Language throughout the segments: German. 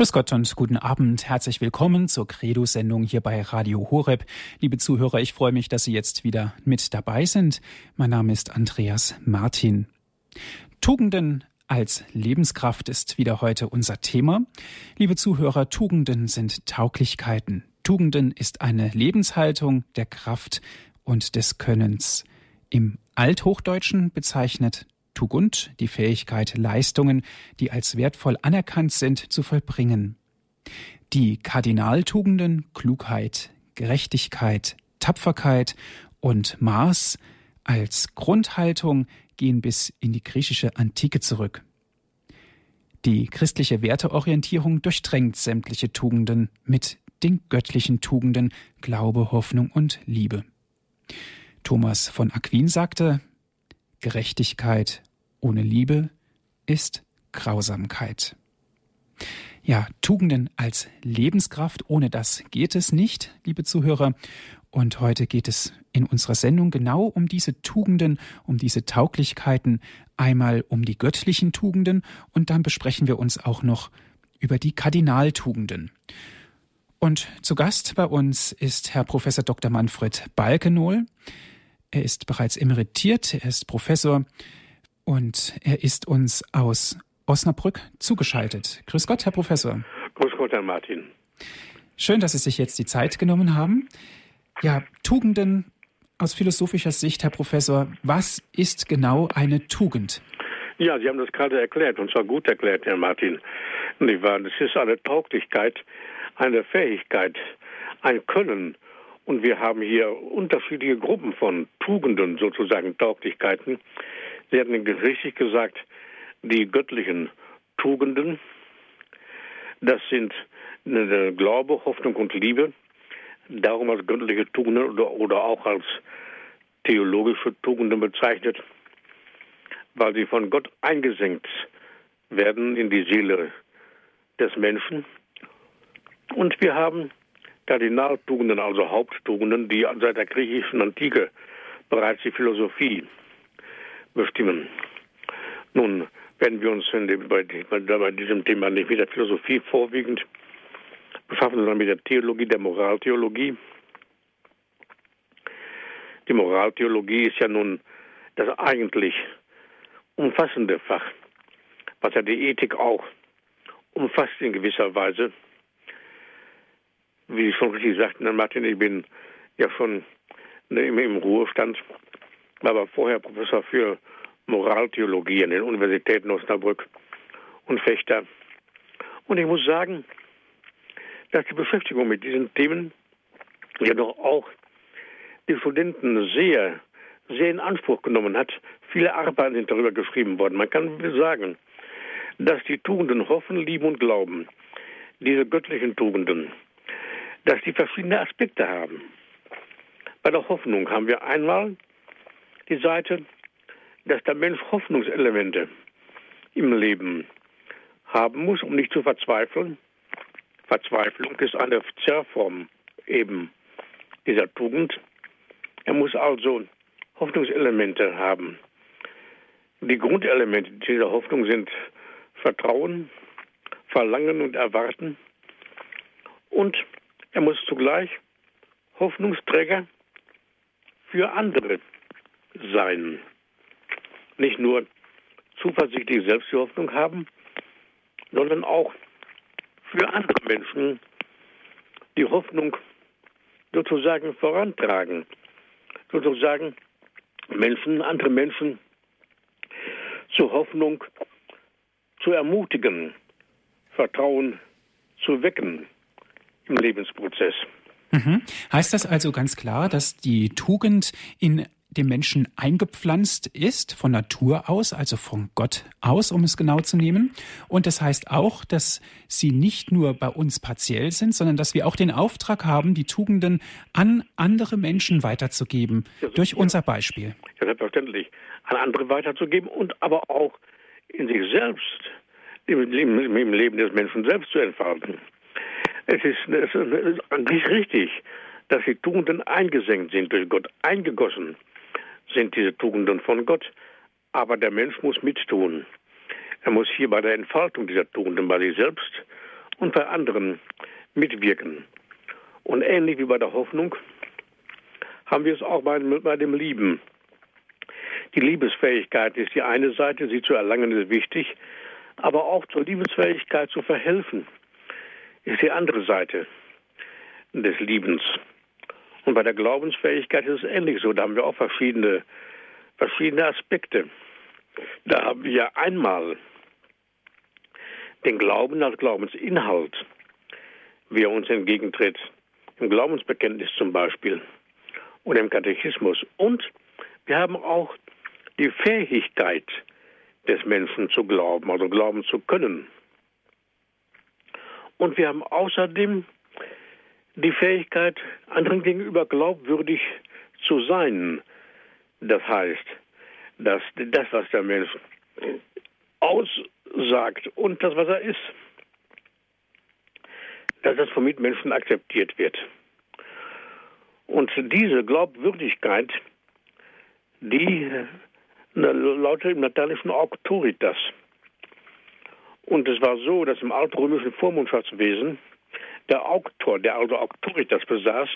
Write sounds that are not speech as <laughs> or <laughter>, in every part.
Grüß Gott und guten Abend. Herzlich willkommen zur Credo-Sendung hier bei Radio Horeb. Liebe Zuhörer, ich freue mich, dass Sie jetzt wieder mit dabei sind. Mein Name ist Andreas Martin. Tugenden als Lebenskraft ist wieder heute unser Thema. Liebe Zuhörer, Tugenden sind Tauglichkeiten. Tugenden ist eine Lebenshaltung der Kraft und des Könnens. Im Althochdeutschen bezeichnet Tugend, die Fähigkeit, Leistungen, die als wertvoll anerkannt sind, zu vollbringen. Die Kardinaltugenden Klugheit, Gerechtigkeit, Tapferkeit und Maß als Grundhaltung gehen bis in die griechische Antike zurück. Die christliche Werteorientierung durchdrängt sämtliche Tugenden mit den göttlichen Tugenden Glaube, Hoffnung und Liebe. Thomas von Aquin sagte, Gerechtigkeit ohne Liebe ist Grausamkeit. Ja, Tugenden als Lebenskraft, ohne das geht es nicht, liebe Zuhörer. Und heute geht es in unserer Sendung genau um diese Tugenden, um diese Tauglichkeiten, einmal um die göttlichen Tugenden und dann besprechen wir uns auch noch über die Kardinaltugenden. Und zu Gast bei uns ist Herr Professor Dr. Manfred Balkenohl. Er ist bereits emeritiert, er ist Professor und er ist uns aus Osnabrück zugeschaltet. Grüß Gott, Herr Professor. Grüß Gott, Herr Martin. Schön, dass Sie sich jetzt die Zeit genommen haben. Ja, Tugenden aus philosophischer Sicht, Herr Professor, was ist genau eine Tugend? Ja, Sie haben das gerade erklärt, und zwar gut erklärt, Herr Martin. Das ist eine Tauglichkeit, eine Fähigkeit, ein Können, und wir haben hier unterschiedliche Gruppen von Tugenden, sozusagen Tauglichkeiten. Sie hatten richtig gesagt, die göttlichen Tugenden, das sind Glaube, Hoffnung und Liebe. Darum als göttliche Tugenden oder, auch als theologische Tugenden bezeichnet, weil sie von Gott eingesenkt werden in die Seele des Menschen. Und wir haben Kardinaltugenden, also Haupttugenden, die seit der griechischen Antike bereits die Philosophie bestimmen. Nun werden wir uns dem, bei, bei, diesem Thema nicht mit der Philosophie vorwiegend befassen, sondern mit der Theologie, der Moraltheologie. Die Moraltheologie ist ja nun das eigentlich umfassende Fach, was ja die Ethik auch umfasst in gewisser Weise wie Sie schon richtig sagten, Herr Martin, ich bin ja schon ne, im, Ruhestand, war aber vorher Professor für Moraltheologie an den Universitäten Osnabrück und Fechter. Und ich muss sagen, dass die Beschäftigung mit diesen Themen ja doch auch die Studenten sehr, sehr in Anspruch genommen hat. Viele Arbeiten sind darüber geschrieben worden. Man kann sagen, dass die Tugenden Hoffen, Lieben und Glauben, diese göttlichen Tugenden, dass die verschiedene Aspekte haben. Bei der Hoffnung haben wir einmal die Seite, dass der Mensch Hoffnungselemente im Leben haben muss, um nicht zu verzweifeln. Verzweiflung ist eine Zerrform eben dieser Tugend. Er muss also Hoffnungselemente haben. Die Grundelemente dieser Hoffnung sind Vertrauen, Verlangen und Erwarten und er muss zugleich Hoffnungsträger für andere sein. Nicht nur zuversichtlich selbst die Hoffnung haben, sondern auch für andere Menschen die Hoffnung sozusagen vorantragen. Sozusagen Menschen, andere Menschen zur Hoffnung zu ermutigen, Vertrauen zu wecken im Lebensprozess. Mhm. Heißt das also ganz klar, dass die Tugend in dem Menschen eingepflanzt ist, von Natur aus, also von Gott aus, um es genau zu nehmen. Und das heißt auch, dass sie nicht nur bei uns partiell sind, sondern dass wir auch den Auftrag haben, die Tugenden an andere Menschen weiterzugeben, durch unser Beispiel. Ja, selbstverständlich. An andere weiterzugeben und aber auch in sich selbst, im Leben, im Leben des Menschen selbst zu entfalten. Es ist, es ist richtig, dass die Tugenden eingesenkt sind durch Gott, eingegossen sind diese Tugenden von Gott. Aber der Mensch muss mittun. Er muss hier bei der Entfaltung dieser Tugenden bei sich selbst und bei anderen mitwirken. Und ähnlich wie bei der Hoffnung haben wir es auch bei, bei dem Lieben. Die Liebesfähigkeit ist die eine Seite, sie zu erlangen ist wichtig, aber auch zur Liebesfähigkeit zu verhelfen ist die andere Seite des Liebens. Und bei der Glaubensfähigkeit ist es ähnlich so. Da haben wir auch verschiedene, verschiedene Aspekte. Da haben wir einmal den Glauben als Glaubensinhalt, wie er uns entgegentritt, im Glaubensbekenntnis zum Beispiel oder im Katechismus. Und wir haben auch die Fähigkeit des Menschen zu glauben, also glauben zu können. Und wir haben außerdem die Fähigkeit, anderen gegenüber glaubwürdig zu sein. Das heißt, dass das, was der Mensch aussagt und das, was er ist, dass das von Mitmenschen akzeptiert wird. Und diese Glaubwürdigkeit, die lautet im Lateinischen Auctoritas. Und es war so, dass im altrömischen Vormundschaftswesen der Auktor, der also Auctoritas besaß,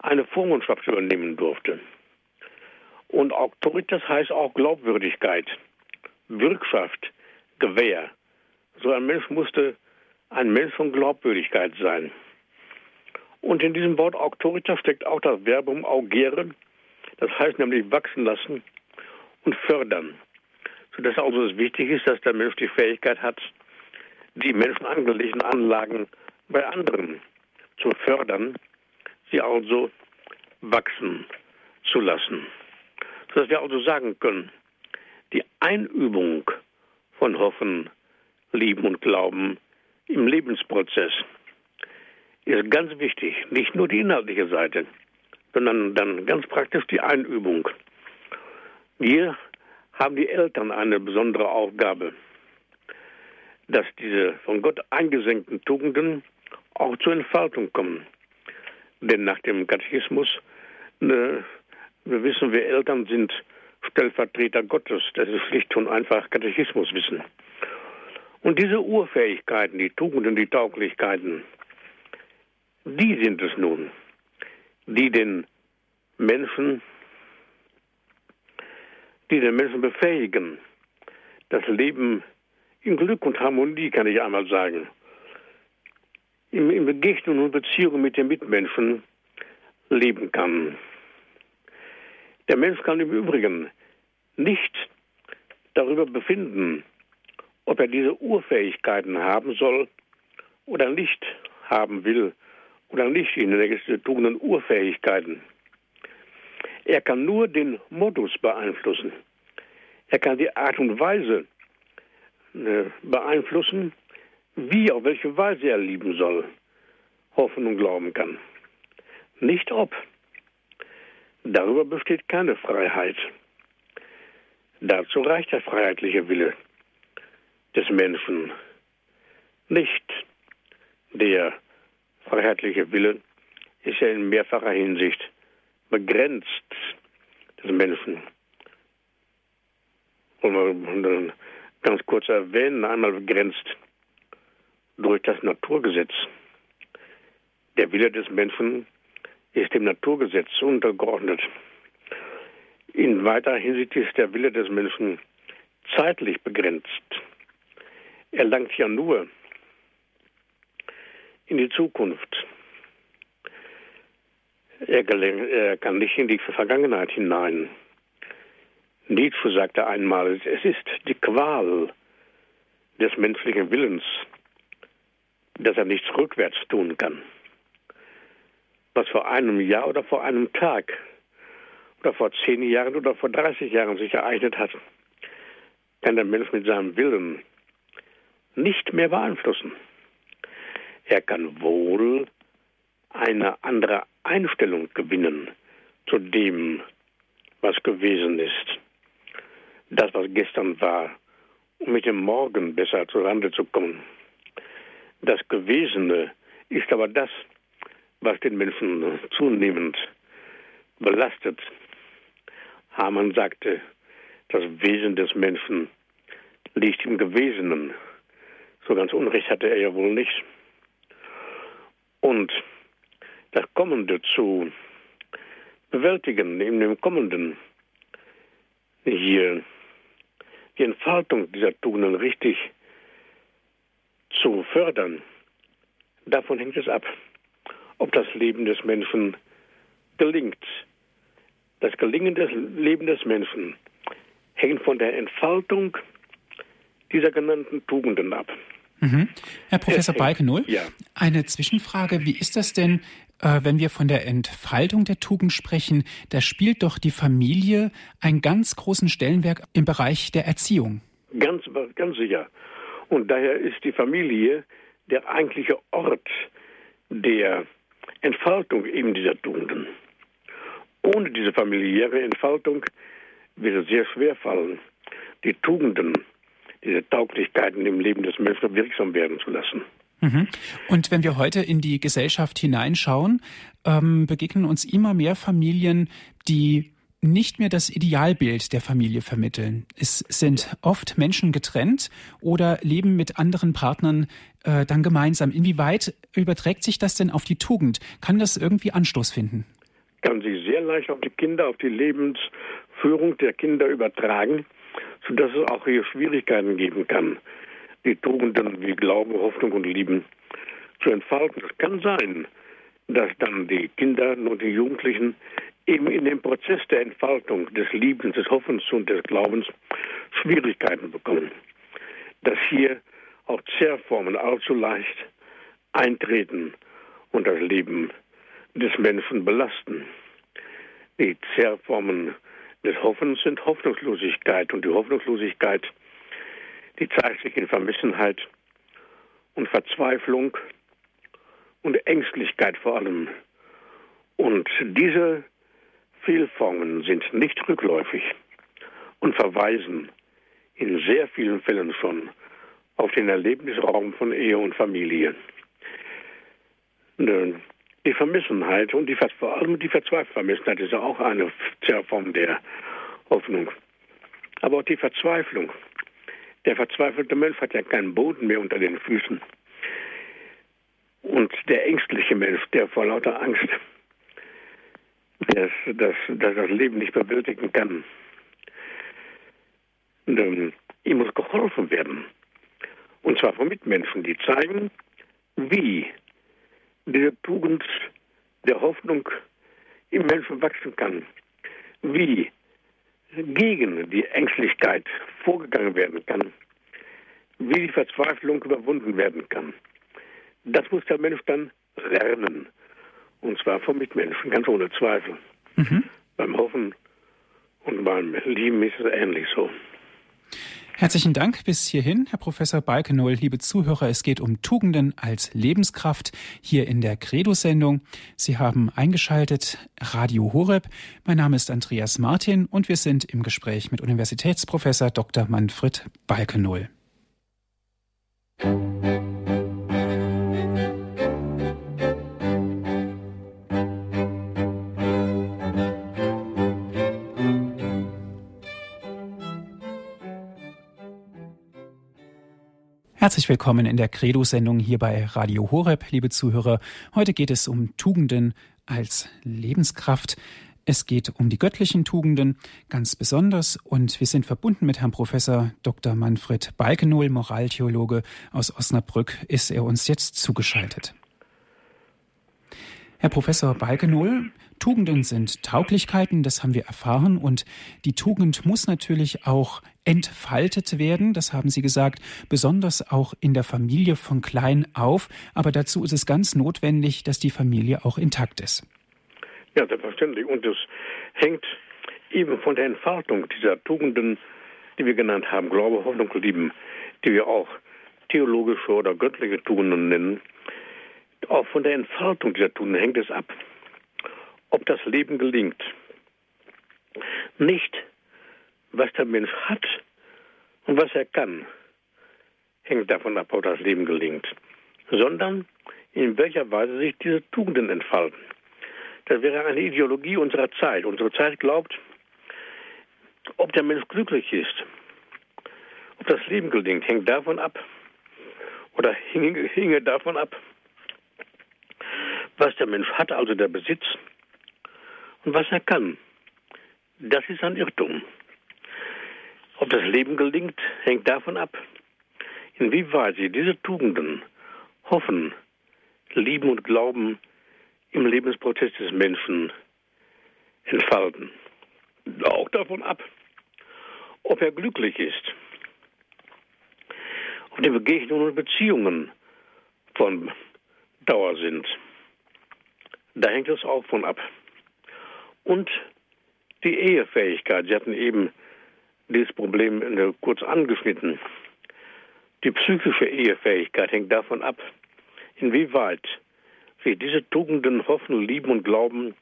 eine Vormundschaft übernehmen durfte. Und Auctoritas heißt auch Glaubwürdigkeit, Bürgschaft, Gewähr. So ein Mensch musste ein Mensch von Glaubwürdigkeit sein. Und in diesem Wort Auctoritas steckt auch das Verbum augere, das heißt nämlich wachsen lassen und fördern. Sodass also es wichtig ist, dass der Mensch die Fähigkeit hat, die menschenangelegten Anlagen bei anderen zu fördern, sie also wachsen zu lassen. Sodass wir also sagen können, die Einübung von Hoffen, Lieben und Glauben im Lebensprozess ist ganz wichtig. Nicht nur die inhaltliche Seite, sondern dann ganz praktisch die Einübung. Wir haben die Eltern eine besondere Aufgabe, dass diese von Gott eingesenkten Tugenden auch zur Entfaltung kommen. Denn nach dem Katechismus, ne, wissen, wir Eltern sind Stellvertreter Gottes. Das ist schlicht und einfach Katechismuswissen. Und diese Urfähigkeiten, die Tugenden, die Tauglichkeiten, die sind es nun, die den Menschen, die den Menschen befähigen, das Leben in Glück und Harmonie, kann ich einmal sagen, in, in Begegnung und Beziehung mit den Mitmenschen leben kann. Der Mensch kann im Übrigen nicht darüber befinden, ob er diese Urfähigkeiten haben soll oder nicht haben will oder nicht in nächsten Tugenden Urfähigkeiten. Er kann nur den Modus beeinflussen. Er kann die Art und Weise äh, beeinflussen, wie, auf welche Weise er lieben soll, hoffen und glauben kann. Nicht ob. Darüber besteht keine Freiheit. Dazu reicht der freiheitliche Wille des Menschen nicht. Der freiheitliche Wille ist ja in mehrfacher Hinsicht begrenzt des Menschen. Und man ganz kurz erwähnen, einmal begrenzt durch das Naturgesetz. Der Wille des Menschen ist dem Naturgesetz untergeordnet. In weiterer Hinsicht ist der Wille des Menschen zeitlich begrenzt. Er langt ja nur in die Zukunft. Er, er kann nicht in die Vergangenheit hinein. Nietzsche sagte einmal, es ist die Qual des menschlichen Willens, dass er nichts rückwärts tun kann. Was vor einem Jahr oder vor einem Tag oder vor zehn Jahren oder vor 30 Jahren sich ereignet hat, kann der Mensch mit seinem Willen nicht mehr beeinflussen. Er kann wohl eine andere Einstellung gewinnen zu dem, was gewesen ist. Das, was gestern war, um mit dem Morgen besser zurande zu kommen. Das Gewesene ist aber das, was den Menschen zunehmend belastet. Hamann sagte, das Wesen des Menschen liegt im Gewesenen. So ganz Unrecht hatte er ja wohl nicht. Und das Kommende zu bewältigen, in dem Kommenden hier die Entfaltung dieser Tugenden richtig zu fördern, davon hängt es ab, ob das Leben des Menschen gelingt. Das Gelingen des Lebens des Menschen hängt von der Entfaltung dieser genannten Tugenden ab. Mhm. Herr Professor Balkenohl, ja. eine Zwischenfrage. Wie ist das denn, wenn wir von der Entfaltung der Tugend sprechen? Da spielt doch die Familie einen ganz großen Stellenwerk im Bereich der Erziehung. Ganz, ganz sicher. Und daher ist die Familie der eigentliche Ort der Entfaltung eben dieser Tugenden. Ohne diese familiäre Entfaltung wird es sehr schwer fallen, die Tugenden, diese Tauglichkeiten im Leben des Menschen wirksam werden zu lassen. Mhm. Und wenn wir heute in die Gesellschaft hineinschauen, ähm, begegnen uns immer mehr Familien, die nicht mehr das Idealbild der Familie vermitteln. Es sind oft Menschen getrennt oder leben mit anderen Partnern äh, dann gemeinsam. Inwieweit überträgt sich das denn auf die Tugend? Kann das irgendwie Anstoß finden? Kann sich sehr leicht auf die Kinder, auf die Lebensführung der Kinder übertragen, sodass es auch hier Schwierigkeiten geben kann, die Tugenden wie Glauben, Hoffnung und Lieben zu entfalten. Es kann sein, dass dann die Kinder und die Jugendlichen eben in dem Prozess der Entfaltung des Liebens, des Hoffens und des Glaubens Schwierigkeiten bekommen. Dass hier auch Zerrformen allzu leicht eintreten und das Leben des Menschen belasten. Die Zerrformen des Hoffens sind Hoffnungslosigkeit und die Hoffnungslosigkeit, die zeigt sich in Vermissenheit und Verzweiflung und Ängstlichkeit vor allem. Und diese Fehlformen sind nicht rückläufig und verweisen in sehr vielen Fällen schon auf den Erlebnisraum von Ehe und Familie. Die Vermissenheit und die, vor allem die verzweifelte ist auch eine Form der Hoffnung. Aber auch die Verzweiflung. Der verzweifelte Mensch hat ja keinen Boden mehr unter den Füßen. Und der ängstliche Mensch, der vor lauter Angst dass, dass, dass das Leben nicht bewältigen kann. Ähm, ihm muss geholfen werden. Und zwar von Mitmenschen, die zeigen, wie diese Tugend der Hoffnung im Menschen wachsen kann. Wie gegen die Ängstlichkeit vorgegangen werden kann. Wie die Verzweiflung überwunden werden kann. Das muss der Mensch dann lernen. Und zwar von Mitmenschen, ganz ohne Zweifel. Mhm. Beim Hoffen und beim Lieben ist es ähnlich so. Herzlichen Dank bis hierhin, Herr Professor Balkenoll. Liebe Zuhörer, es geht um Tugenden als Lebenskraft hier in der Credo-Sendung. Sie haben eingeschaltet Radio Horeb. Mein Name ist Andreas Martin und wir sind im Gespräch mit Universitätsprofessor Dr. Manfred Balkenoll. Willkommen in der Credo-Sendung hier bei Radio Horeb, liebe Zuhörer. Heute geht es um Tugenden als Lebenskraft. Es geht um die göttlichen Tugenden ganz besonders und wir sind verbunden mit Herrn Professor Dr. Manfred Balkenohl, Moraltheologe aus Osnabrück, ist er uns jetzt zugeschaltet. Herr Professor Balkenohl, Tugenden sind Tauglichkeiten, das haben wir erfahren. Und die Tugend muss natürlich auch entfaltet werden, das haben Sie gesagt, besonders auch in der Familie von klein auf, aber dazu ist es ganz notwendig, dass die Familie auch intakt ist. Ja, selbstverständlich. Und es hängt eben von der Entfaltung dieser Tugenden, die wir genannt haben, Glaube, Hoffnung, Lieben, die wir auch theologische oder göttliche Tugenden nennen, auch von der Entfaltung dieser Tugenden hängt es ab ob das Leben gelingt. Nicht, was der Mensch hat und was er kann, hängt davon ab, ob das Leben gelingt, sondern in welcher Weise sich diese Tugenden entfalten. Das wäre eine Ideologie unserer Zeit. Unsere Zeit glaubt, ob der Mensch glücklich ist, ob das Leben gelingt, hängt davon ab, oder hinge, davon ab, was der Mensch hat, also der Besitz, und was er kann. Das ist ein Irrtum. Ob das Leben gelingt, hängt davon ab, inwieweit sie diese Tugenden hoffen, lieben und glauben im Lebensprozess des Menschen entfalten. Auch davon ab, ob er glücklich ist, ob die Begegnungen und Beziehungen von Dauer sind. Da hängt es auch von ab. Und die Ehefähigkeit. Sie hatten eben dieses Problem kurz angeschnitten. Die psychische Ehefähigkeit hängt davon ab, inwieweit wir diese Tugenden hoffen, lieben und glauben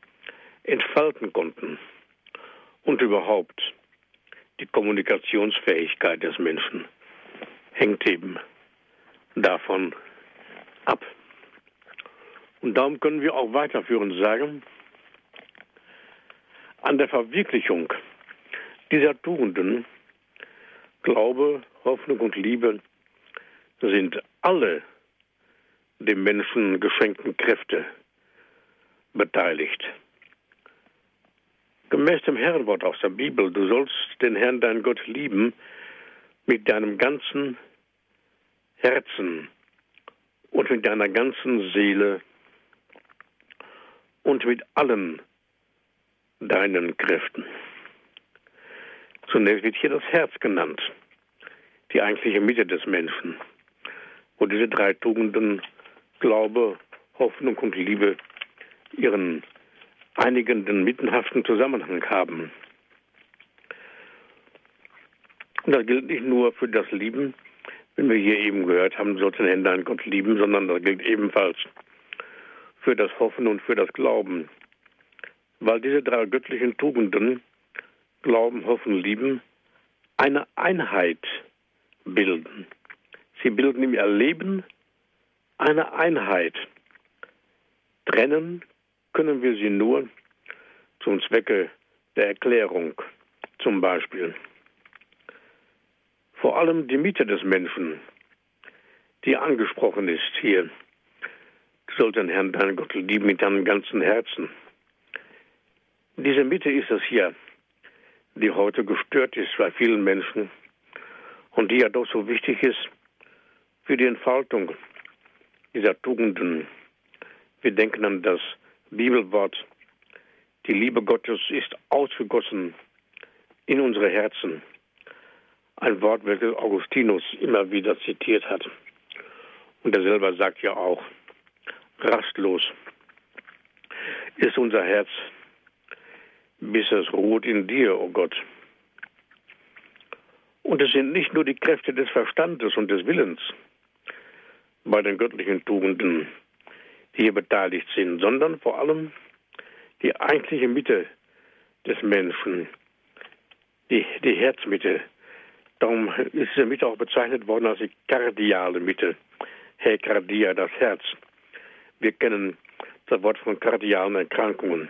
entfalten konnten. Und überhaupt die Kommunikationsfähigkeit des Menschen hängt eben davon ab. Und darum können wir auch weiterführend sagen, an der Verwirklichung dieser Tugenden, Glaube, Hoffnung und Liebe, sind alle dem Menschen geschenkten Kräfte beteiligt. Gemäß dem Herrenwort aus der Bibel, du sollst den Herrn, dein Gott, lieben mit deinem ganzen Herzen und mit deiner ganzen Seele und mit allen deinen Kräften. Zunächst wird hier das Herz genannt, die eigentliche Mitte des Menschen, wo diese drei Tugenden Glaube, Hoffnung und Liebe ihren einigenden, mittenhaften Zusammenhang haben. Und das gilt nicht nur für das Lieben, wenn wir hier eben gehört haben, sollten Hände an Gott lieben, sondern das gilt ebenfalls für das Hoffen und für das Glauben. Weil diese drei göttlichen Tugenden, Glauben, Hoffen, Lieben, eine Einheit bilden. Sie bilden im Erleben eine Einheit. Trennen können wir sie nur zum Zwecke der Erklärung, zum Beispiel. Vor allem die Mitte des Menschen, die angesprochen ist hier. Den Herrn, deinen Gott, lieben mit deinem ganzen Herzen. Diese Mitte ist es hier, die heute gestört ist bei vielen Menschen und die ja doch so wichtig ist für die Entfaltung dieser Tugenden. Wir denken an das Bibelwort, die Liebe Gottes ist ausgegossen in unsere Herzen. Ein Wort, welches Augustinus immer wieder zitiert hat. Und er selber sagt ja auch, rastlos ist unser Herz, bis es ruht in dir, o oh Gott. Und es sind nicht nur die Kräfte des Verstandes und des Willens bei den göttlichen Tugenden, die hier beteiligt sind, sondern vor allem die eigentliche Mitte des Menschen, die, die Herzmitte. Darum ist diese Mitte auch bezeichnet worden als die kardiale Mitte. Hekardia, das Herz. Wir kennen das Wort von kardialen Erkrankungen.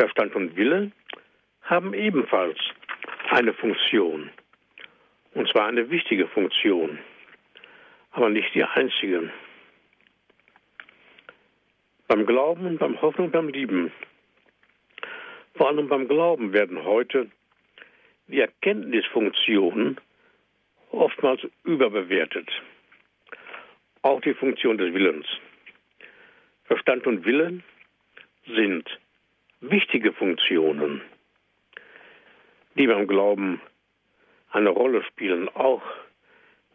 Verstand und Wille haben ebenfalls eine Funktion. Und zwar eine wichtige Funktion, aber nicht die einzige. Beim Glauben, beim Hoffen, beim Lieben, vor allem beim Glauben werden heute die Erkenntnisfunktionen oftmals überbewertet. Auch die Funktion des Willens. Verstand und Wille sind wichtige Funktionen, die beim Glauben eine Rolle spielen, auch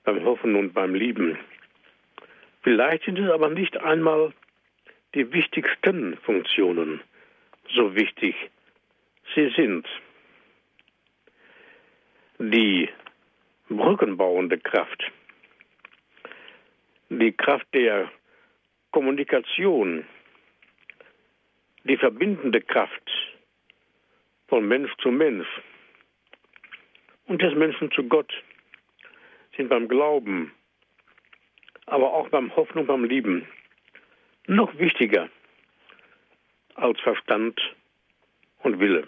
beim Hoffen und beim Lieben. Vielleicht sind es aber nicht einmal die wichtigsten Funktionen, so wichtig sie sind. Die brückenbauende Kraft, die Kraft der Kommunikation, die verbindende Kraft von Mensch zu Mensch und des Menschen zu Gott sind beim Glauben, aber auch beim Hoffnung, beim Lieben noch wichtiger als Verstand und Wille.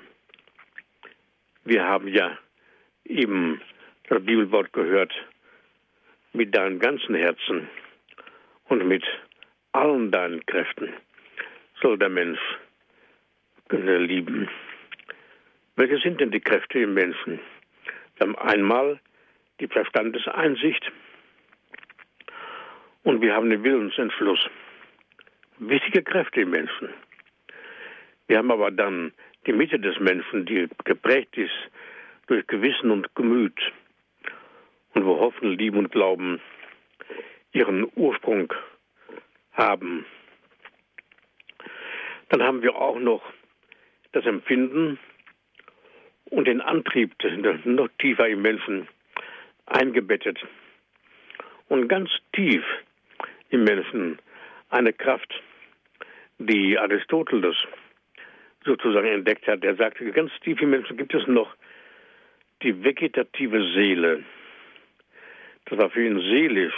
Wir haben ja eben das Bibelwort gehört, mit deinem ganzen Herzen und mit allen deinen Kräften soll der Mensch lieben. Welche sind denn die Kräfte im Menschen? Wir haben einmal die Verstandeseinsicht und wir haben den Willensentschluss. Wichtige Kräfte im Menschen. Wir haben aber dann die Mitte des Menschen, die geprägt ist durch Gewissen und Gemüt und wo Hoffen, Lieben und Glauben ihren Ursprung haben. Dann haben wir auch noch das Empfinden und den Antrieb noch tiefer im Menschen eingebettet. Und ganz tief im Menschen eine Kraft, die Aristoteles sozusagen entdeckt hat. Er sagte, ganz tief im Menschen gibt es noch die vegetative Seele. Das war für ihn seelisch.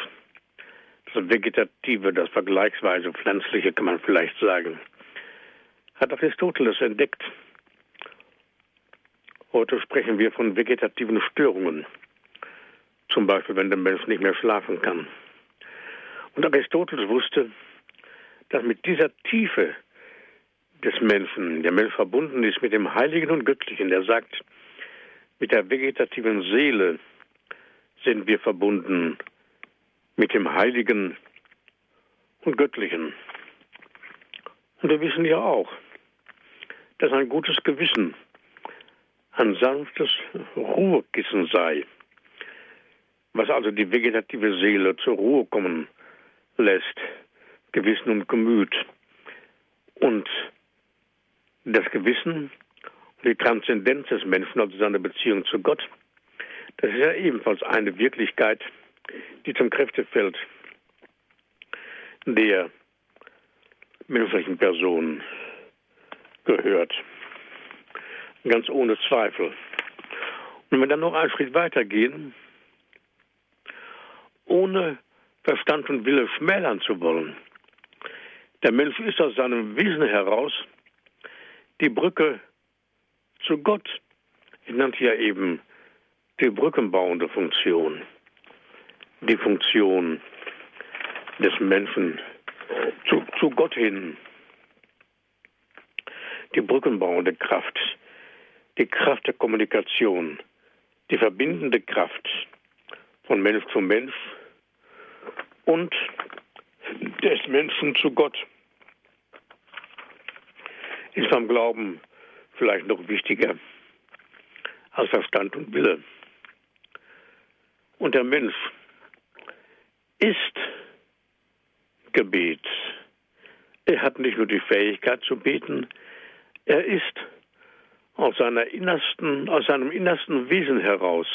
Das Vegetative, das vergleichsweise Pflanzliche, kann man vielleicht sagen. Hat Aristoteles entdeckt. Heute sprechen wir von vegetativen Störungen. Zum Beispiel, wenn der Mensch nicht mehr schlafen kann. Und Aristoteles wusste, dass mit dieser Tiefe des Menschen, der Mensch verbunden ist mit dem Heiligen und Göttlichen. Er sagt, mit der vegetativen Seele sind wir verbunden mit dem Heiligen und Göttlichen. Und wir wissen ja auch, dass ein gutes Gewissen ein sanftes Ruhekissen sei, was also die vegetative Seele zur Ruhe kommen lässt, Gewissen und Gemüt. Und das Gewissen und die Transzendenz des Menschen, also seine Beziehung zu Gott, das ist ja ebenfalls eine Wirklichkeit, die zum Kräftefeld der menschlichen Person gehört. Ganz ohne Zweifel. Und wenn wir dann noch einen Schritt weitergehen, ohne Verstand und Wille schmälern zu wollen. Der Mensch ist aus seinem Wesen heraus die Brücke zu Gott. Ich nannte ja eben die brückenbauende Funktion, die Funktion des Menschen zu, zu Gott hin, die brückenbauende Kraft, die Kraft der Kommunikation, die verbindende Kraft von Mensch zu Mensch und des Menschen zu Gott ist beim Glauben vielleicht noch wichtiger als Verstand und Wille. Und der Mensch ist Gebet. Er hat nicht nur die Fähigkeit zu beten, er ist aus seiner innersten, aus seinem innersten Wesen heraus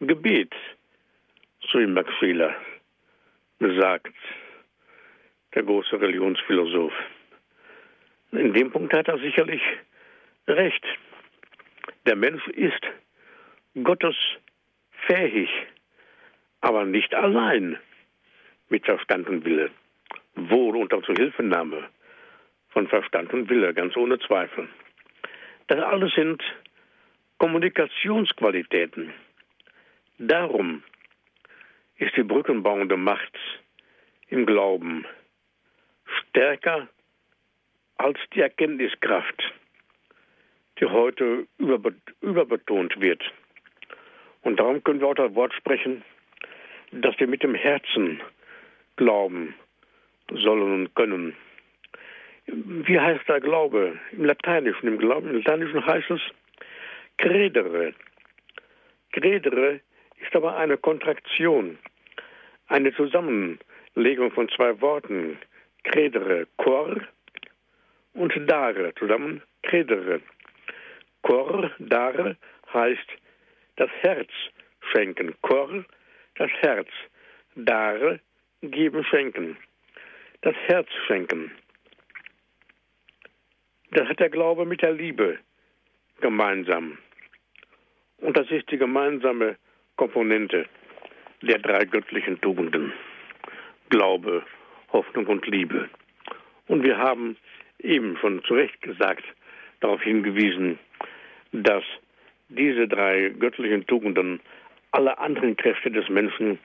Gebet, so wie Max Scheler besagt, der große Religionsphilosoph. In dem Punkt hat er sicherlich recht. Der Mensch ist Gottes fähig, aber nicht allein mit Verstand und Wille. Wohl unter Zuhilfenahme von Verstand und Wille, ganz ohne Zweifel. Das alles sind Kommunikationsqualitäten. Darum ist die brückenbauende Macht im Glauben stärker als die Erkenntniskraft, die heute überbetont wird. Und darum können wir auch das Wort sprechen, dass wir mit dem Herzen glauben sollen und können. Wie heißt der Glaube im Lateinischen? Im, Glauben, Im Lateinischen heißt es credere. Credere ist aber eine Kontraktion, eine Zusammenlegung von zwei Worten. Credere, cor und dare, zusammen credere. Cor, dare heißt das Herz schenken. Cor, das Herz. Dare, geben, schenken. Das Herz schenken. Das hat der Glaube mit der Liebe gemeinsam. Und das ist die gemeinsame Komponente der drei göttlichen Tugenden. Glaube, Hoffnung und Liebe. Und wir haben eben schon zu Recht gesagt, darauf hingewiesen, dass diese drei göttlichen Tugenden alle anderen Kräfte des Menschen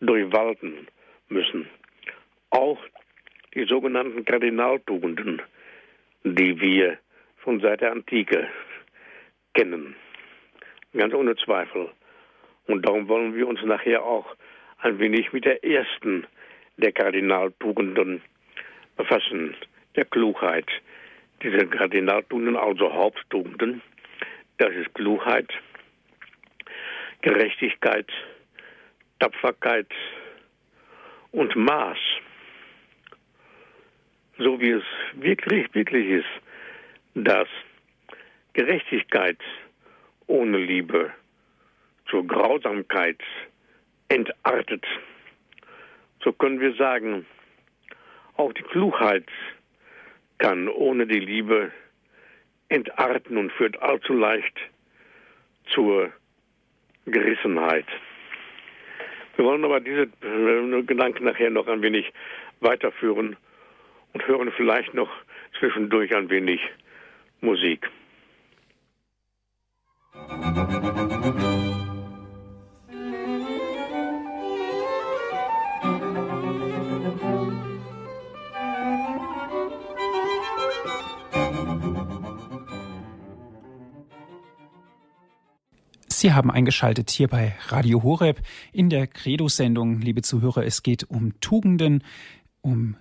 durchwalten müssen. Auch die sogenannten Kardinaltugenden, die wir schon seit der Antike kennen. Ganz ohne Zweifel. Und darum wollen wir uns nachher auch ein wenig mit der ersten der Kardinaltugenden befassen, der Klugheit. Diese Kardinaltugenden, also Haupttugenden, das ist Klugheit, Gerechtigkeit, Tapferkeit und Maß. So wie es wirklich, wirklich ist, dass Gerechtigkeit ohne Liebe zur Grausamkeit entartet, so können wir sagen, auch die Klugheit kann ohne die Liebe entarten und führt allzu leicht zur Gerissenheit. Wir wollen aber diese äh, Gedanken nachher noch ein wenig weiterführen und hören vielleicht noch zwischendurch ein wenig Musik. Sie haben eingeschaltet hier bei Radio Horeb in der Credo-Sendung. Liebe Zuhörer, es geht um Tugenden, um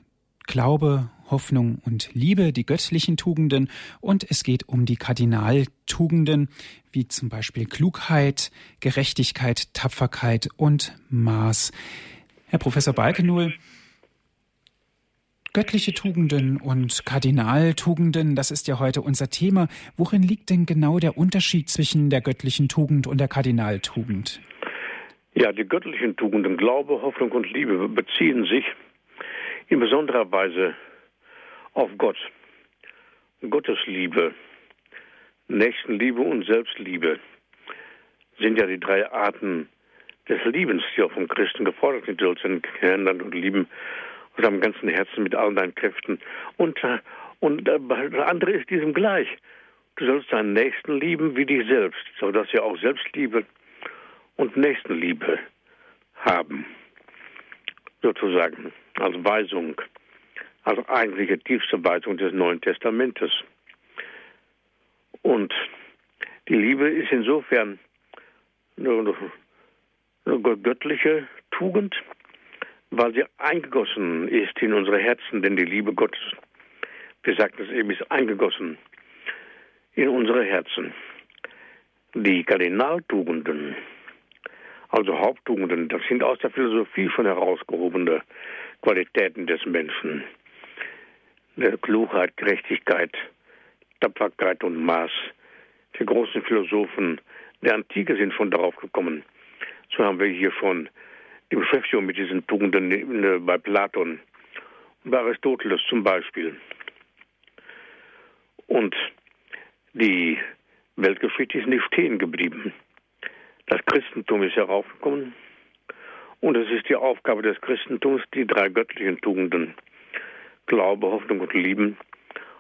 Glaube, Hoffnung und Liebe, die göttlichen Tugenden. Und es geht um die Kardinaltugenden, wie zum Beispiel Klugheit, Gerechtigkeit, Tapferkeit und Maß. Herr Professor Balkenuhl, Göttliche Tugenden und Kardinaltugenden, das ist ja heute unser Thema. Worin liegt denn genau der Unterschied zwischen der göttlichen Tugend und der Kardinaltugend? Ja, die göttlichen Tugenden Glaube, Hoffnung und Liebe beziehen sich in besonderer Weise auf Gott. Gottes Liebe, Nächstenliebe und Selbstliebe sind ja die drei Arten des Liebens, die auch vom Christen gefordert sind. Du sollst Herrn und lieben mit deinem ganzen Herzen, mit allen deinen Kräften. Und, äh, und äh, das andere ist diesem gleich. Du sollst deinen Nächsten lieben wie dich selbst, sodass wir auch Selbstliebe und Nächstenliebe haben. Sozusagen als Weisung, als eigentliche tiefste Weisung des Neuen Testamentes. Und die Liebe ist insofern eine, eine göttliche Tugend, weil sie eingegossen ist in unsere Herzen, denn die Liebe Gottes, wir sagten es eben, ist eingegossen in unsere Herzen. Die Kardinaltugenden, also Haupttugenden, das sind aus der Philosophie schon herausgehobene Qualitäten des Menschen. Klugheit, Gerechtigkeit, Tapferkeit und Maß. Die großen Philosophen der Antike sind schon darauf gekommen. So haben wir hier schon die Beschäftigung mit diesen Tugenden bei Platon und bei Aristoteles zum Beispiel. Und die Weltgeschichte ist nicht stehen geblieben. Das Christentum ist heraufgekommen und es ist die Aufgabe des Christentums, die drei göttlichen Tugenden Glaube, Hoffnung und Lieben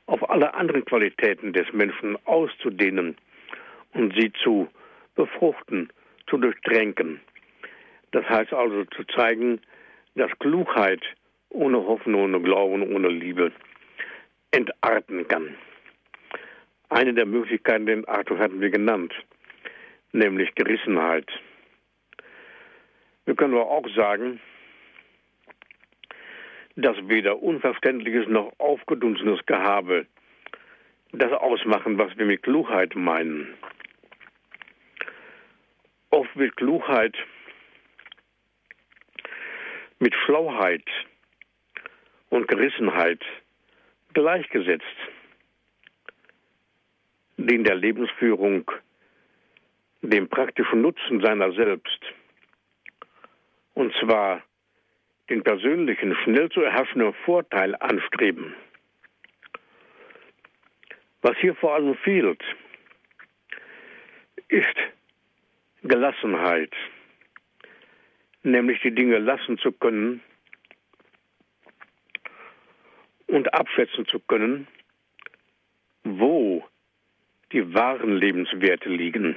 auf alle anderen Qualitäten des Menschen auszudehnen und sie zu befruchten, zu durchtränken. Das heißt also zu zeigen, dass Klugheit ohne Hoffnung, ohne Glauben, ohne Liebe entarten kann. Eine der Möglichkeiten, den Arthur hatten wir genannt, nämlich Gerissenheit. Wir können aber auch sagen, dass weder unverständliches noch aufgedunsenes Gehabe das ausmachen, was wir mit Klugheit meinen. Oft wird Klugheit mit Schlauheit und Gerissenheit gleichgesetzt, die in der Lebensführung dem praktischen Nutzen seiner selbst, und zwar den persönlichen, schnell zu erhaschenden Vorteil anstreben. Was hier vor allem fehlt, ist Gelassenheit nämlich die Dinge lassen zu können und abschätzen zu können, wo die wahren Lebenswerte liegen.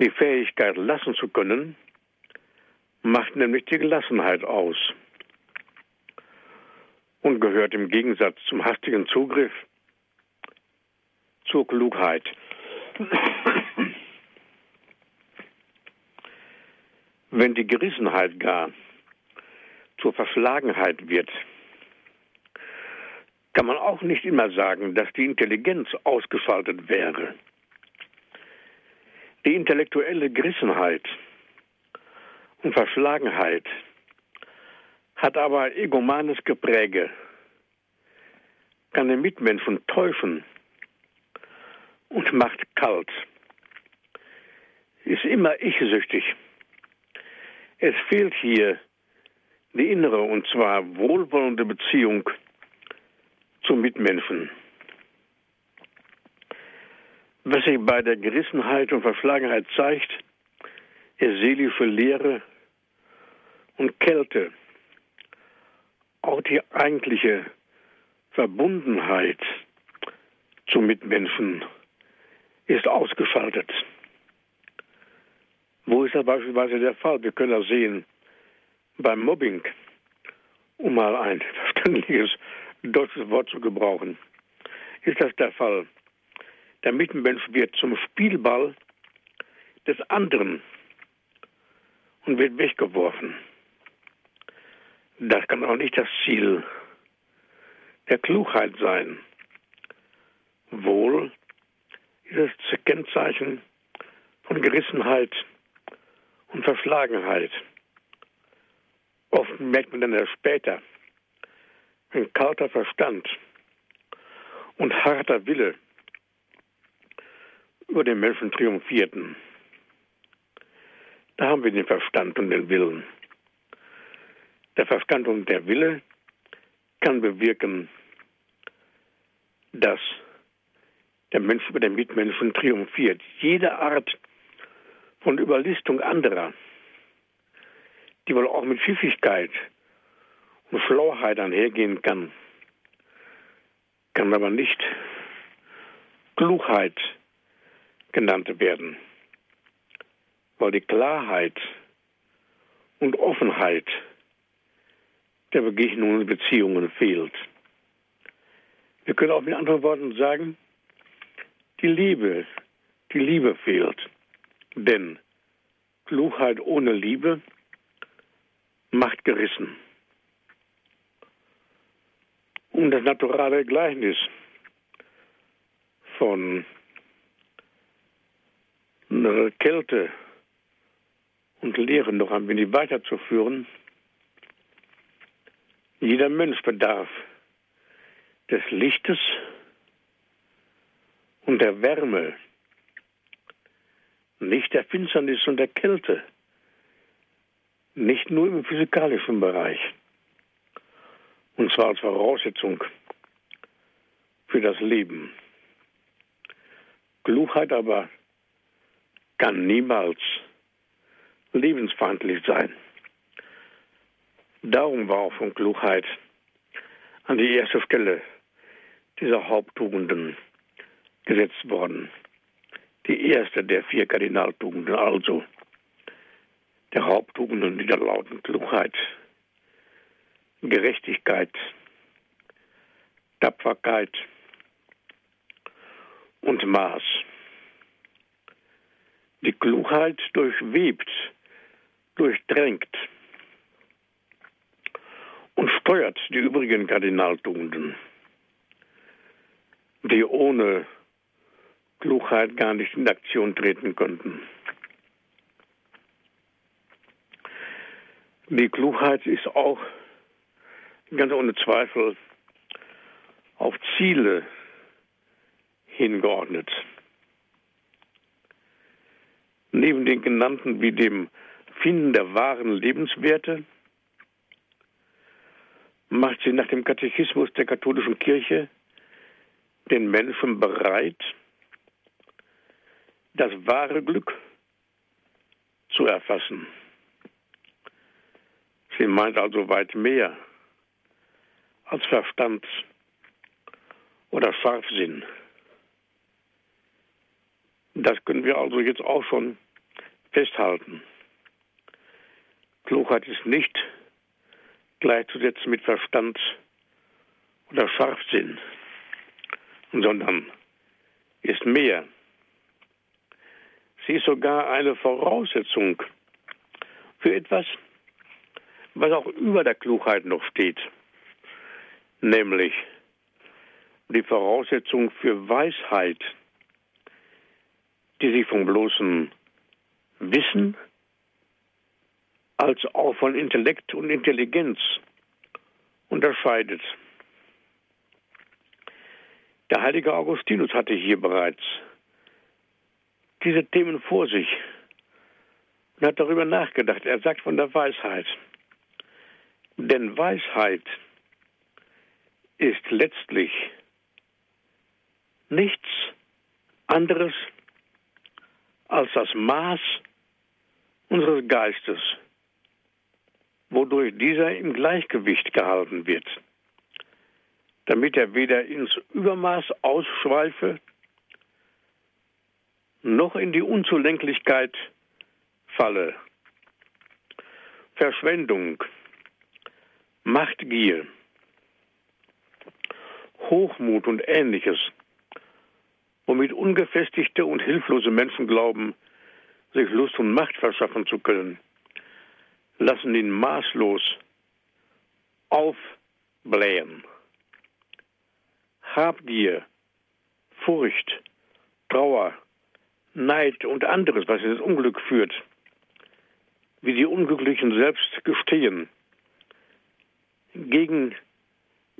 Die Fähigkeit lassen zu können, macht nämlich die Gelassenheit aus und gehört im Gegensatz zum hastigen Zugriff zur Klugheit. Wenn die Gerissenheit gar zur Verschlagenheit wird, kann man auch nicht immer sagen, dass die Intelligenz ausgeschaltet wäre. Die intellektuelle Gerissenheit und Verschlagenheit hat aber egomanes Gepräge, kann den Mitmenschen täuschen und macht kalt, ist immer ich-süchtig. Es fehlt hier die innere und zwar wohlwollende Beziehung zum Mitmenschen. Was sich bei der Gerissenheit und Verschlagenheit zeigt, ist seelische Leere und Kälte. Auch die eigentliche Verbundenheit zum Mitmenschen ist ausgeschaltet. Wo ist das beispielsweise der Fall? Wir können das sehen beim Mobbing, um mal ein <laughs> verständliches deutsches Wort zu gebrauchen. Ist das der Fall? Der Mitmensch wird zum Spielball des anderen und wird weggeworfen. Das kann auch nicht das Ziel der Klugheit sein. Wohl ist es Kennzeichen von Gerissenheit und Verschlagenheit. Oft merkt man dann erst später, ein kalter Verstand und harter Wille über den Menschen triumphierten. Da haben wir den Verstand und den Willen. Der Verstand und der Wille kann bewirken, dass der Mensch über den Mitmenschen triumphiert. Jede Art von Überlistung anderer, die wohl auch mit Pfiffigkeit und Schlauheit einhergehen kann, kann aber nicht Klugheit genannt werden, weil die Klarheit und Offenheit der Begegnungen und Beziehungen fehlt. Wir können auch mit anderen Worten sagen, die Liebe, die Liebe fehlt. Denn Klugheit ohne Liebe macht gerissen. Um das naturale Gleichnis von Kälte und Leere noch ein wenig weiterzuführen, jeder Mensch bedarf des Lichtes und der Wärme, nicht der Finsternis und der Kälte, nicht nur im physikalischen Bereich, und zwar als Voraussetzung für das Leben. Klugheit aber kann niemals lebensfeindlich sein. Darum war auch von Klugheit an die erste Stelle dieser Haupttugenden gesetzt worden. Die erste der vier Kardinaltugenden, also der Haupttugenden, die da lauten Klugheit, Gerechtigkeit, Tapferkeit und Maß. Die Klugheit durchwebt, durchdrängt und steuert die übrigen Kardinaltugenden, die ohne Klugheit gar nicht in Aktion treten könnten. Die Klugheit ist auch ganz ohne Zweifel auf Ziele hingeordnet. Neben den genannten wie dem Finden der wahren Lebenswerte macht sie nach dem Katechismus der katholischen Kirche den Menschen bereit, das wahre Glück zu erfassen. Sie meint also weit mehr als Verstand oder Scharfsinn. Das können wir also jetzt auch schon festhalten. Klugheit ist nicht gleichzusetzen mit Verstand oder Scharfsinn, sondern ist mehr. Sie ist sogar eine Voraussetzung für etwas, was auch über der Klugheit noch steht, nämlich die Voraussetzung für Weisheit, die sich vom bloßen Wissen als auch von Intellekt und Intelligenz unterscheidet. Der heilige Augustinus hatte hier bereits diese Themen vor sich und hat darüber nachgedacht. Er sagt von der Weisheit. Denn Weisheit ist letztlich nichts anderes als das Maß unseres Geistes, wodurch dieser im Gleichgewicht gehalten wird, damit er weder ins Übermaß ausschweife, noch in die Unzulänglichkeit falle. Verschwendung, Machtgier, Hochmut und ähnliches, womit ungefestigte und hilflose Menschen glauben, sich Lust und Macht verschaffen zu können, lassen ihn maßlos aufblähen. Habgier, Furcht, Trauer, Neid und anderes, was ins Unglück führt, wie die Unglücklichen selbst gestehen, gegen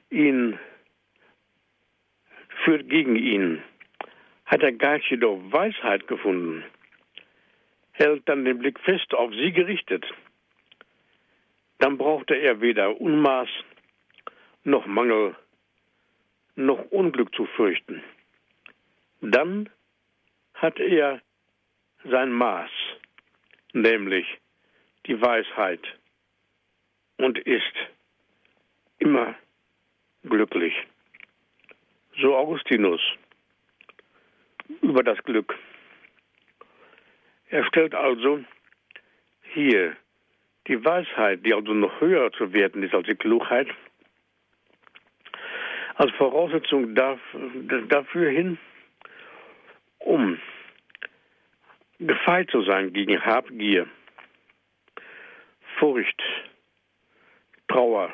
ihn, führt gegen ihn, hat der Geist jedoch Weisheit gefunden, hält dann den Blick fest auf sie gerichtet, dann brauchte er weder Unmaß noch Mangel noch Unglück zu fürchten. Dann hat er sein Maß, nämlich die Weisheit, und ist immer glücklich. So Augustinus über das Glück. Er stellt also hier die Weisheit, die also noch höher zu werten ist als die Klugheit, als Voraussetzung dafür hin, um gefeit zu sein gegen Habgier, Furcht, Trauer,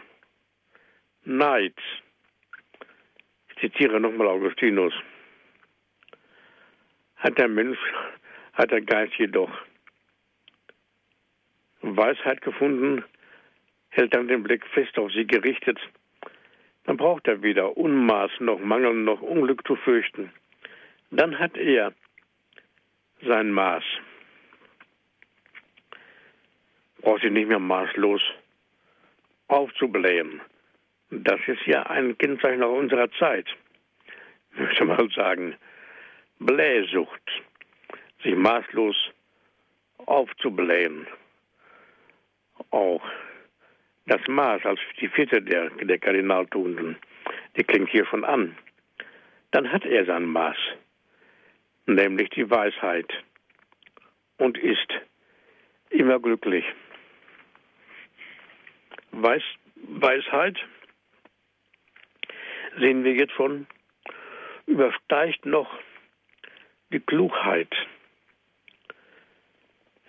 Neid. Ich zitiere nochmal Augustinus. Hat der Mensch, hat der Geist jedoch Weisheit gefunden, hält dann den Blick fest auf sie gerichtet, dann braucht er weder Unmaß noch Mangel noch Unglück zu fürchten. Dann hat er sein Maß. Braucht sie nicht mehr maßlos aufzublähen. Das ist ja ein Kennzeichen auch unserer Zeit. <laughs> Ich möchte mal sagen, Blähsucht, sich maßlos aufzublähen. Auch das Maß als die vierte der, der Kardinaltugenden, die klingt hier schon an. Dann hat er sein Maß, nämlich die Weisheit, und ist immer glücklich. Weis, Weisheit sehen wir jetzt schon, übersteigt noch die Klugheit.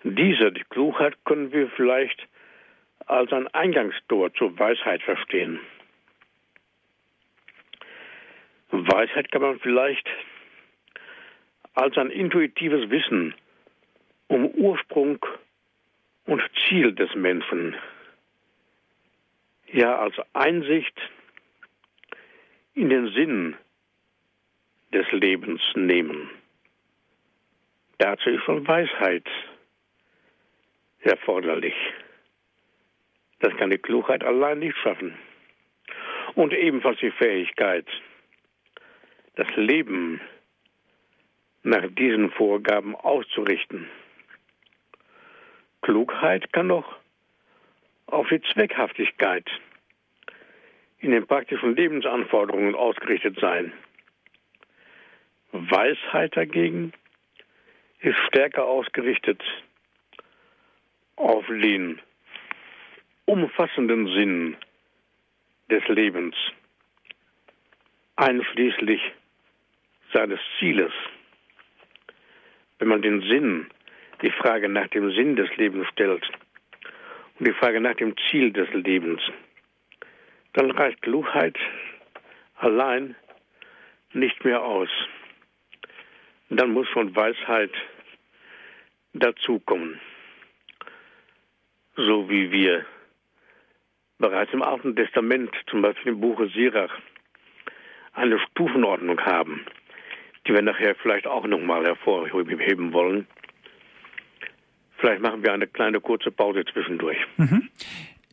Diese, die Klugheit, können wir vielleicht als ein Eingangstor zur Weisheit verstehen. Weisheit kann man vielleicht als ein intuitives Wissen um Ursprung und Ziel des Menschen, ja als Einsicht in den Sinn des Lebens nehmen. Dazu ist schon Weisheit erforderlich. Das kann die Klugheit allein nicht schaffen. Und ebenfalls die Fähigkeit, das Leben nach diesen Vorgaben auszurichten. Klugheit kann doch auf die Zweckhaftigkeit in den praktischen Lebensanforderungen ausgerichtet sein. Weisheit dagegen ist stärker ausgerichtet auf den umfassenden Sinn des Lebens, einschließlich seines Zieles. Wenn man den Sinn, die Frage nach dem Sinn des Lebens stellt und die Frage nach dem Ziel des Lebens, dann reicht Klugheit allein nicht mehr aus. Dann muss von Weisheit dazukommen. So wie wir bereits im Alten Testament, zum Beispiel im Buche Sirach, eine Stufenordnung haben, die wir nachher vielleicht auch nochmal hervorheben wollen. Vielleicht machen wir eine kleine kurze Pause zwischendurch. Mhm.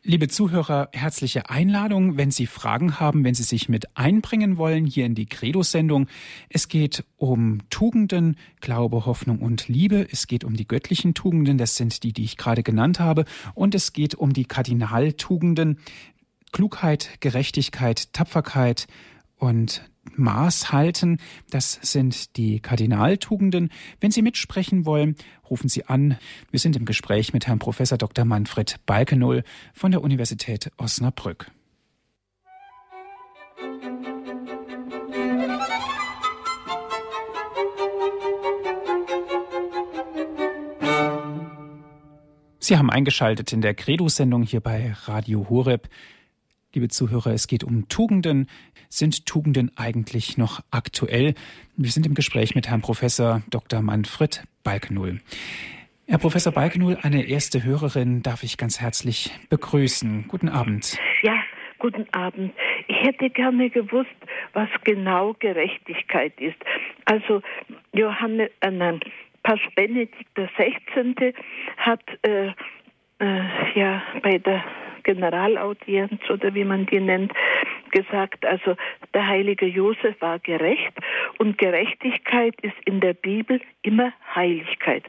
Liebe Zuhörer, herzliche Einladung, wenn Sie Fragen haben, wenn Sie sich mit einbringen wollen hier in die Credo-Sendung. Es geht um Tugenden, Glaube, Hoffnung und Liebe. Es geht um die göttlichen Tugenden, das sind die, die ich gerade genannt habe. Und es geht um die Kardinaltugenden, Klugheit, Gerechtigkeit, Tapferkeit und Maß halten. Das sind die Kardinaltugenden. Wenn Sie mitsprechen wollen, rufen Sie an. Wir sind im Gespräch mit Herrn Professor Dr. Manfred Balkenohl von der Universität Osnabrück. Sie haben eingeschaltet in der Credo-Sendung hier bei Radio Horeb. Liebe Zuhörer, es geht um Tugenden. Sind Tugenden eigentlich noch aktuell? Wir sind im Gespräch mit Herrn Professor Dr. Manfred Balkenull. Herr Professor Balkenull, eine erste Hörerin darf ich ganz herzlich begrüßen. Guten Abend. Ja, guten Abend. Ich hätte gerne gewusst, was genau Gerechtigkeit ist. Also Johannes, äh, nein, Papst Benedikt XVI. hat äh, äh, ja bei der Generalaudienz oder wie man die nennt, gesagt, also der heilige Josef war gerecht und Gerechtigkeit ist in der Bibel immer Heiligkeit.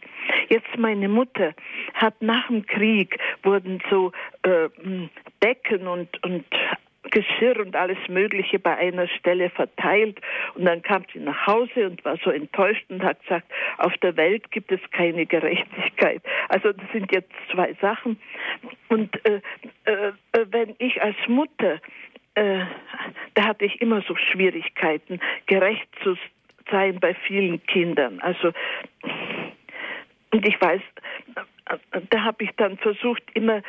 Jetzt meine Mutter hat nach dem Krieg wurden so äh, Decken und und Geschirr und alles Mögliche bei einer Stelle verteilt. Und dann kam sie nach Hause und war so enttäuscht und hat gesagt, auf der Welt gibt es keine Gerechtigkeit. Also das sind jetzt zwei Sachen. Und äh, äh, wenn ich als Mutter, äh, da hatte ich immer so Schwierigkeiten, gerecht zu sein bei vielen Kindern. Also und ich weiß, da habe ich dann versucht, immer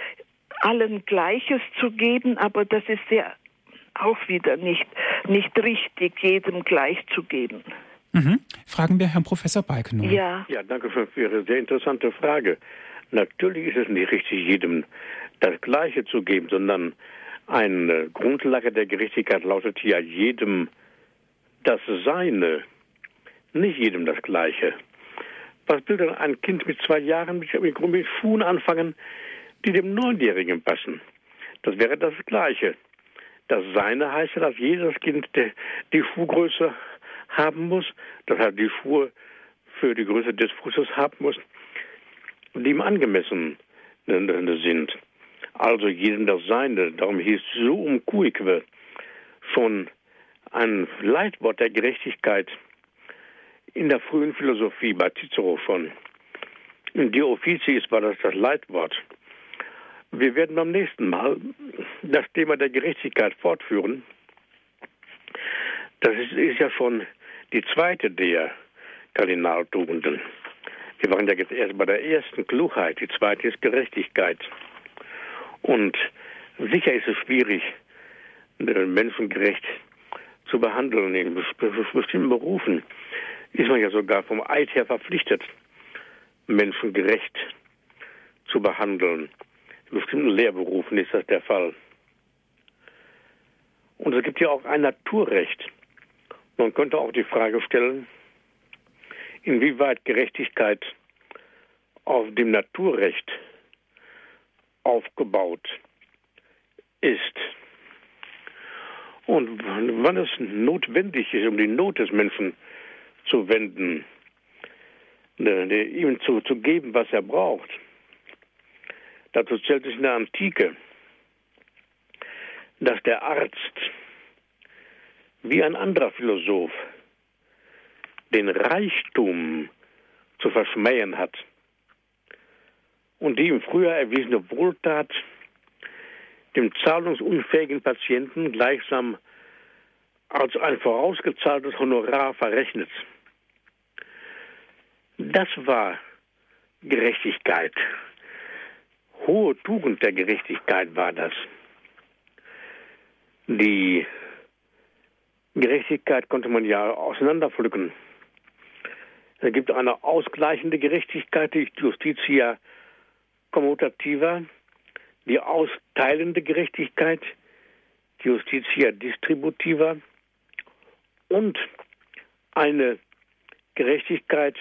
allen Gleiches zu geben, aber das ist ja auch wieder nicht, nicht richtig, jedem gleich zu geben. Mhm. Fragen wir Herrn Professor Balkenow. Ja. ja, danke für, für Ihre sehr interessante Frage. Natürlich ist es nicht richtig, jedem das Gleiche zu geben, sondern eine Grundlage der Gerechtigkeit lautet ja jedem das Seine, nicht jedem das Gleiche. Was will denn ein Kind mit zwei Jahren mit, Schuhen anfangen, die dem Neunjährigen passen. Das wäre das Gleiche. Das Seine heißt ja, dass jedes Kind die Schuhgröße haben muss, dass er die Schuhe für die Größe des Fußes haben muss, die ihm angemessen sind. Also jedem das Seine. Darum hieß so um Kuikwe schon ein Leitwort der Gerechtigkeit in der frühen Philosophie bei Cicero schon. In De Officiis war das das Leitwort. Wir werden beim nächsten Mal das Thema der Gerechtigkeit fortführen. Das ist, ist ja schon die zweite der Kardinaltugenden. Wir waren ja jetzt erst bei der ersten Klugheit, die zweite ist Gerechtigkeit. Und sicher ist es schwierig, den Menschen gerecht zu behandeln. In bestimmten Berufen ist man ja sogar vom Eid her verpflichtet, Menschen gerecht zu behandeln. In bestimmten Lehrberufen ist das der Fall. Und es gibt ja auch ein Naturrecht. Man könnte auch die Frage stellen, inwieweit Gerechtigkeit auf dem Naturrecht aufgebaut ist. Und wann es notwendig ist, um die Not des Menschen zu wenden, ne, ihm zu, zu geben, was er braucht, Dazu zählt sich in der Antike, dass der Arzt wie ein anderer Philosoph den Reichtum zu verschmähen hat und die ihm früher erwiesene Wohltat dem zahlungsunfähigen Patienten gleichsam als ein vorausgezahltes Honorar verrechnet. Das war Gerechtigkeit. Hohe Tugend der Gerechtigkeit war das. Die Gerechtigkeit konnte man ja auseinanderpflücken. Es gibt eine ausgleichende Gerechtigkeit, die Justitia commutativa, die austeilende Gerechtigkeit, die Justitia distributiva und eine Gerechtigkeit,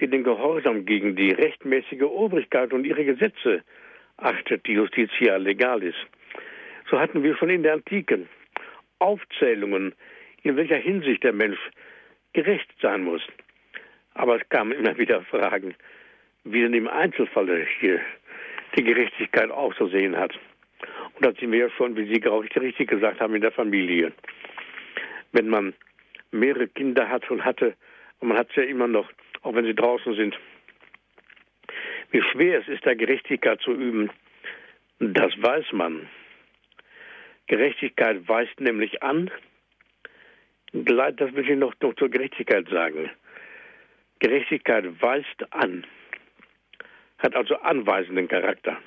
die den Gehorsam gegen die rechtmäßige Obrigkeit und ihre Gesetze achtet, die Justitia legalis. So hatten wir schon in der Antike Aufzählungen, in welcher Hinsicht der Mensch gerecht sein muss. Aber es kamen immer wieder Fragen, wie denn im Einzelfall hier die Gerechtigkeit auszusehen hat. Und da sind wir ja schon, wie Sie gerade richtig gesagt haben, in der Familie. Wenn man mehrere Kinder hat und hatte, und man hat es ja immer noch, auch wenn sie draußen sind, wie schwer es ist, da Gerechtigkeit zu üben, das weiß man. Gerechtigkeit weist nämlich an, das will ich noch, noch zur Gerechtigkeit sagen. Gerechtigkeit weist an, hat also anweisenden Charakter.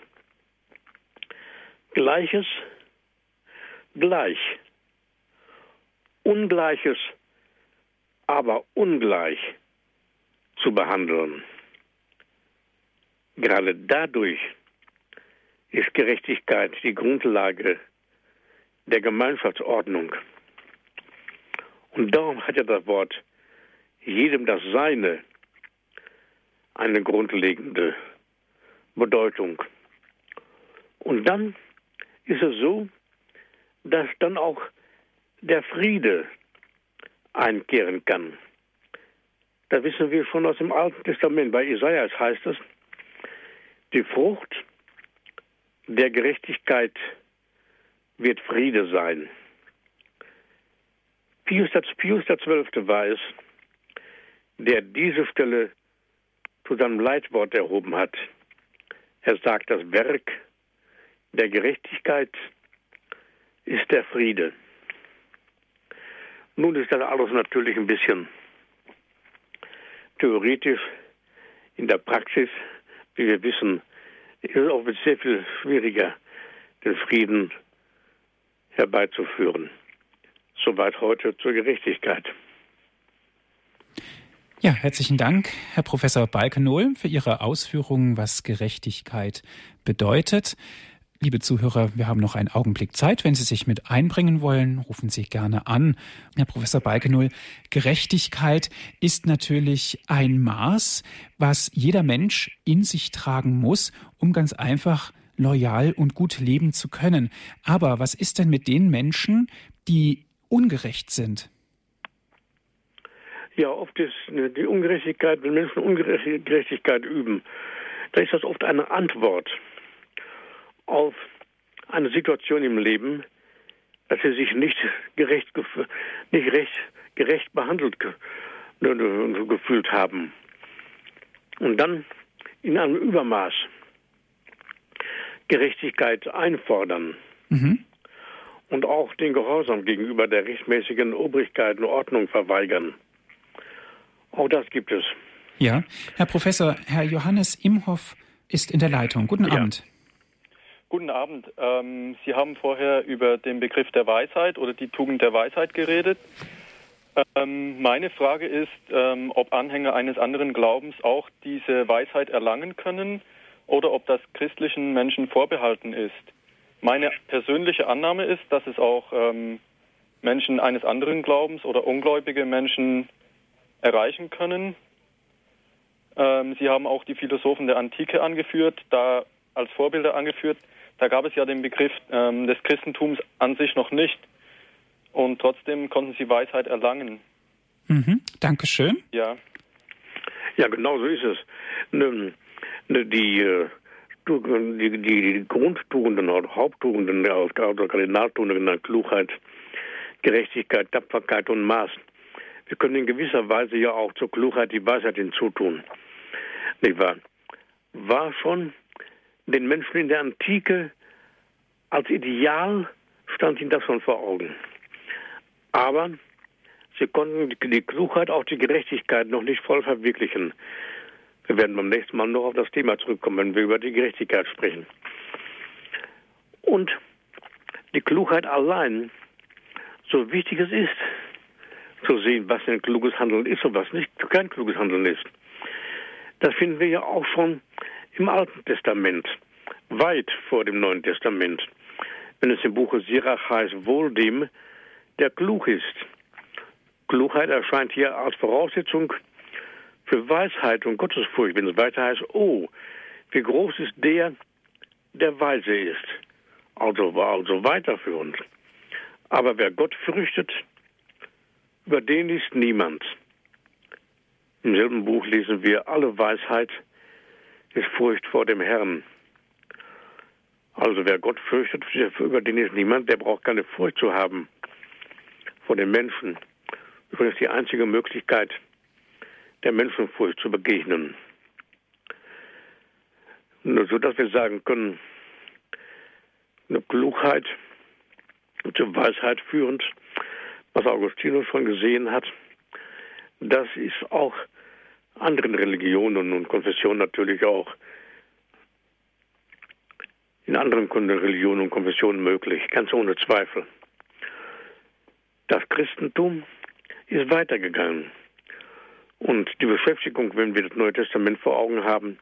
Gleiches gleich, Ungleiches aber ungleich zu behandeln. Gerade dadurch ist Gerechtigkeit die Grundlage der Gemeinschaftsordnung. Und darum hat ja das Wort jedem das Seine eine grundlegende Bedeutung. Und dann ist es so, dass dann auch der Friede einkehren kann. Da wissen wir schon aus dem Alten Testament. Bei Isaias heißt es, die Frucht der Gerechtigkeit wird Friede sein. Pius, XII. war es, der diese Stelle zu seinem Leitwort erhoben hat. Er sagt, das Werk der Gerechtigkeit ist der Friede. Nun ist das alles natürlich ein bisschen theoretisch. In der Praxis, wie wir wissen, ist es auch sehr viel schwieriger, den Frieden herbeizuführen. Soweit heute zur Gerechtigkeit. Ja, herzlichen Dank, Herr Professor Balkenohl, für Ihre Ausführungen, was Gerechtigkeit bedeutet. Liebe Zuhörer, wir haben noch einen Augenblick Zeit. Wenn Sie sich mit einbringen wollen, rufen Sie gerne an. Herr Professor Balkenohl, Gerechtigkeit ist natürlich ein Maß, was jeder Mensch in sich tragen muss, um ganz einfach loyal und gut leben zu können. Aber was ist denn mit den Menschen, die ungerecht sind? Ja, oft ist die Ungerechtigkeit, wenn Menschen Ungerechtigkeit üben, dann ist das oft eine Antwort auf eine Situation im Leben, dass sie sich nicht gerecht, nicht recht, gerecht behandelt gefühlt haben. Und dann in einem Übermaß Gerechtigkeit einfordern. Mhm. Und auch den Gehorsam gegenüber der rechtmäßigen Obrigkeit und Ordnung verweigern. Auch das gibt es. Ja, Herr Professor, Herr Johannes Imhoff ist in der Leitung. Guten ja. Abend. Guten Abend. Ähm, Sie haben vorher über den Begriff der Weisheit oder die Tugend der Weisheit geredet. Ähm, meine Frage ist, ähm, ob Anhänger eines anderen Glaubens auch diese Weisheit erlangen können oder ob das christlichen Menschen vorbehalten ist. Meine persönliche Annahme ist, dass es auch ähm, Menschen eines anderen Glaubens oder ungläubige Menschen erreichen können. Ähm, Sie haben auch die Philosophen der Antike angeführt, da als Vorbilder angeführt. Da gab es ja den Begriff ähm, des Christentums an sich noch nicht. Und trotzdem konnten sie Weisheit erlangen. Mhm, Dankeschön. Ja. Ja, genau so ist es. Ne, ne, die, äh, die, die Grundtugenden, Haupttugenden, also Kardinaltugenden, Klugheit, Gerechtigkeit, Tapferkeit und Maß, wir können in gewisser Weise ja auch zur Klugheit die Weisheit hinzutun. Nicht wahr? War schon den Menschen in der Antike Als Ideal stand ihnen das schon vor Augen. Aber sie konnten die Klugheit, auch die Gerechtigkeit noch nicht voll verwirklichen. Wir werden beim nächsten Mal noch auf das Thema zurückkommen, wenn wir über die Gerechtigkeit sprechen. Und die Klugheit allein, so wichtig es ist, zu sehen, was ein kluges Handeln ist und was nicht kein kluges Handeln ist. Das finden wir ja auch schon im Alten Testament, weit vor dem Neuen Testament. Wenn es im Buche Sirach heißt, wohl dem, der klug ist. Klugheit erscheint hier als Voraussetzung für Weisheit und Gottesfurcht. Wenn es weiter heißt, oh, wie groß ist der, der weise ist. Also war also weiterführend. Aber wer Gott fürchtet, über den ist niemand. Im selben Buch lesen wir, alle Weisheit ist Furcht vor dem Herrn. Also wer Gott fürchtet, über den ist niemand, der braucht keine Furcht zu haben vor den Menschen. Übrigens die einzige Möglichkeit, der Menschenfurcht zu begegnen. Nur so, dass wir sagen können, eine Klugheit zur Weisheit führend, was Augustinus schon gesehen hat, das ist auch anderen Religionen und Konfessionen natürlich auch in anderen Religionen und Konfessionen möglich, ganz ohne Zweifel. Das Christentum ist weitergegangen. Und die Beschäftigung, wenn wir das Neue Testament vor Augen haben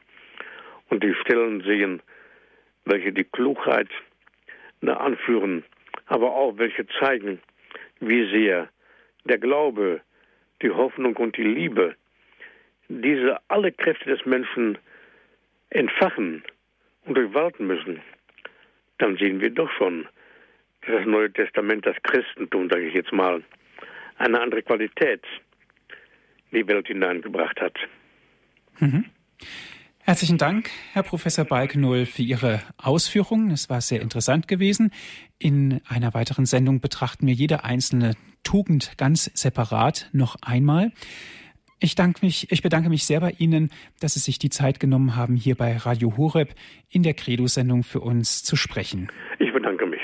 und die Stellen sehen, welche die Klugheit anführen, aber auch welche zeigen, wie sehr der Glaube, die Hoffnung und die Liebe diese alle Kräfte des Menschen entfachen und durchwalten müssen, dann sehen wir doch schon, dass das Neue Testament, das Christentum, sage ich jetzt mal, eine andere Qualität in die Welt hineingebracht hat. Mhm. Herzlichen Dank, Herr Professor Balkenohl, für Ihre Ausführungen. Es war sehr interessant gewesen. In einer weiteren Sendung betrachten wir jede einzelne Tugend ganz separat noch einmal. Ich, danke mich, ich bedanke mich sehr bei Ihnen, dass Sie sich die Zeit genommen haben, hier bei Radio Horeb in der Credo-Sendung für uns zu sprechen. Ich bedanke mich.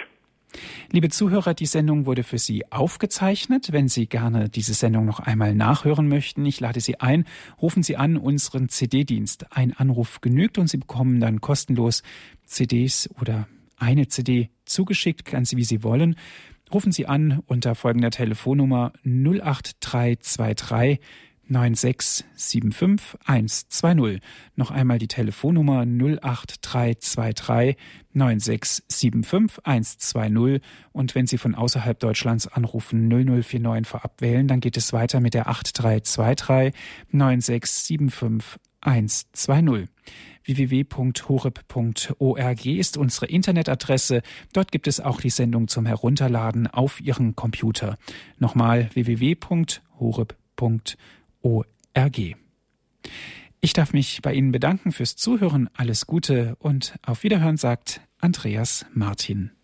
Liebe Zuhörer, die Sendung wurde für Sie aufgezeichnet. Wenn Sie gerne diese Sendung noch einmal nachhören möchten, ich lade Sie ein, rufen Sie an unseren CD-Dienst. Ein Anruf genügt und Sie bekommen dann kostenlos CDs oder eine CD zugeschickt, ganz wie Sie wollen. Rufen Sie an unter folgender Telefonnummer 08323 9675120. Noch einmal die Telefonnummer 08323 9675120 und wenn Sie von außerhalb Deutschlands anrufen 0049 vorab wählen, dann geht es weiter mit der 8323 9675120 www.horeb.org ist unsere Internetadresse. Dort gibt es auch die Sendung zum Herunterladen auf Ihren Computer. Nochmal www.horeb.org org. Ich darf mich bei Ihnen bedanken fürs Zuhören. Alles Gute und auf Wiederhören sagt Andreas Martin.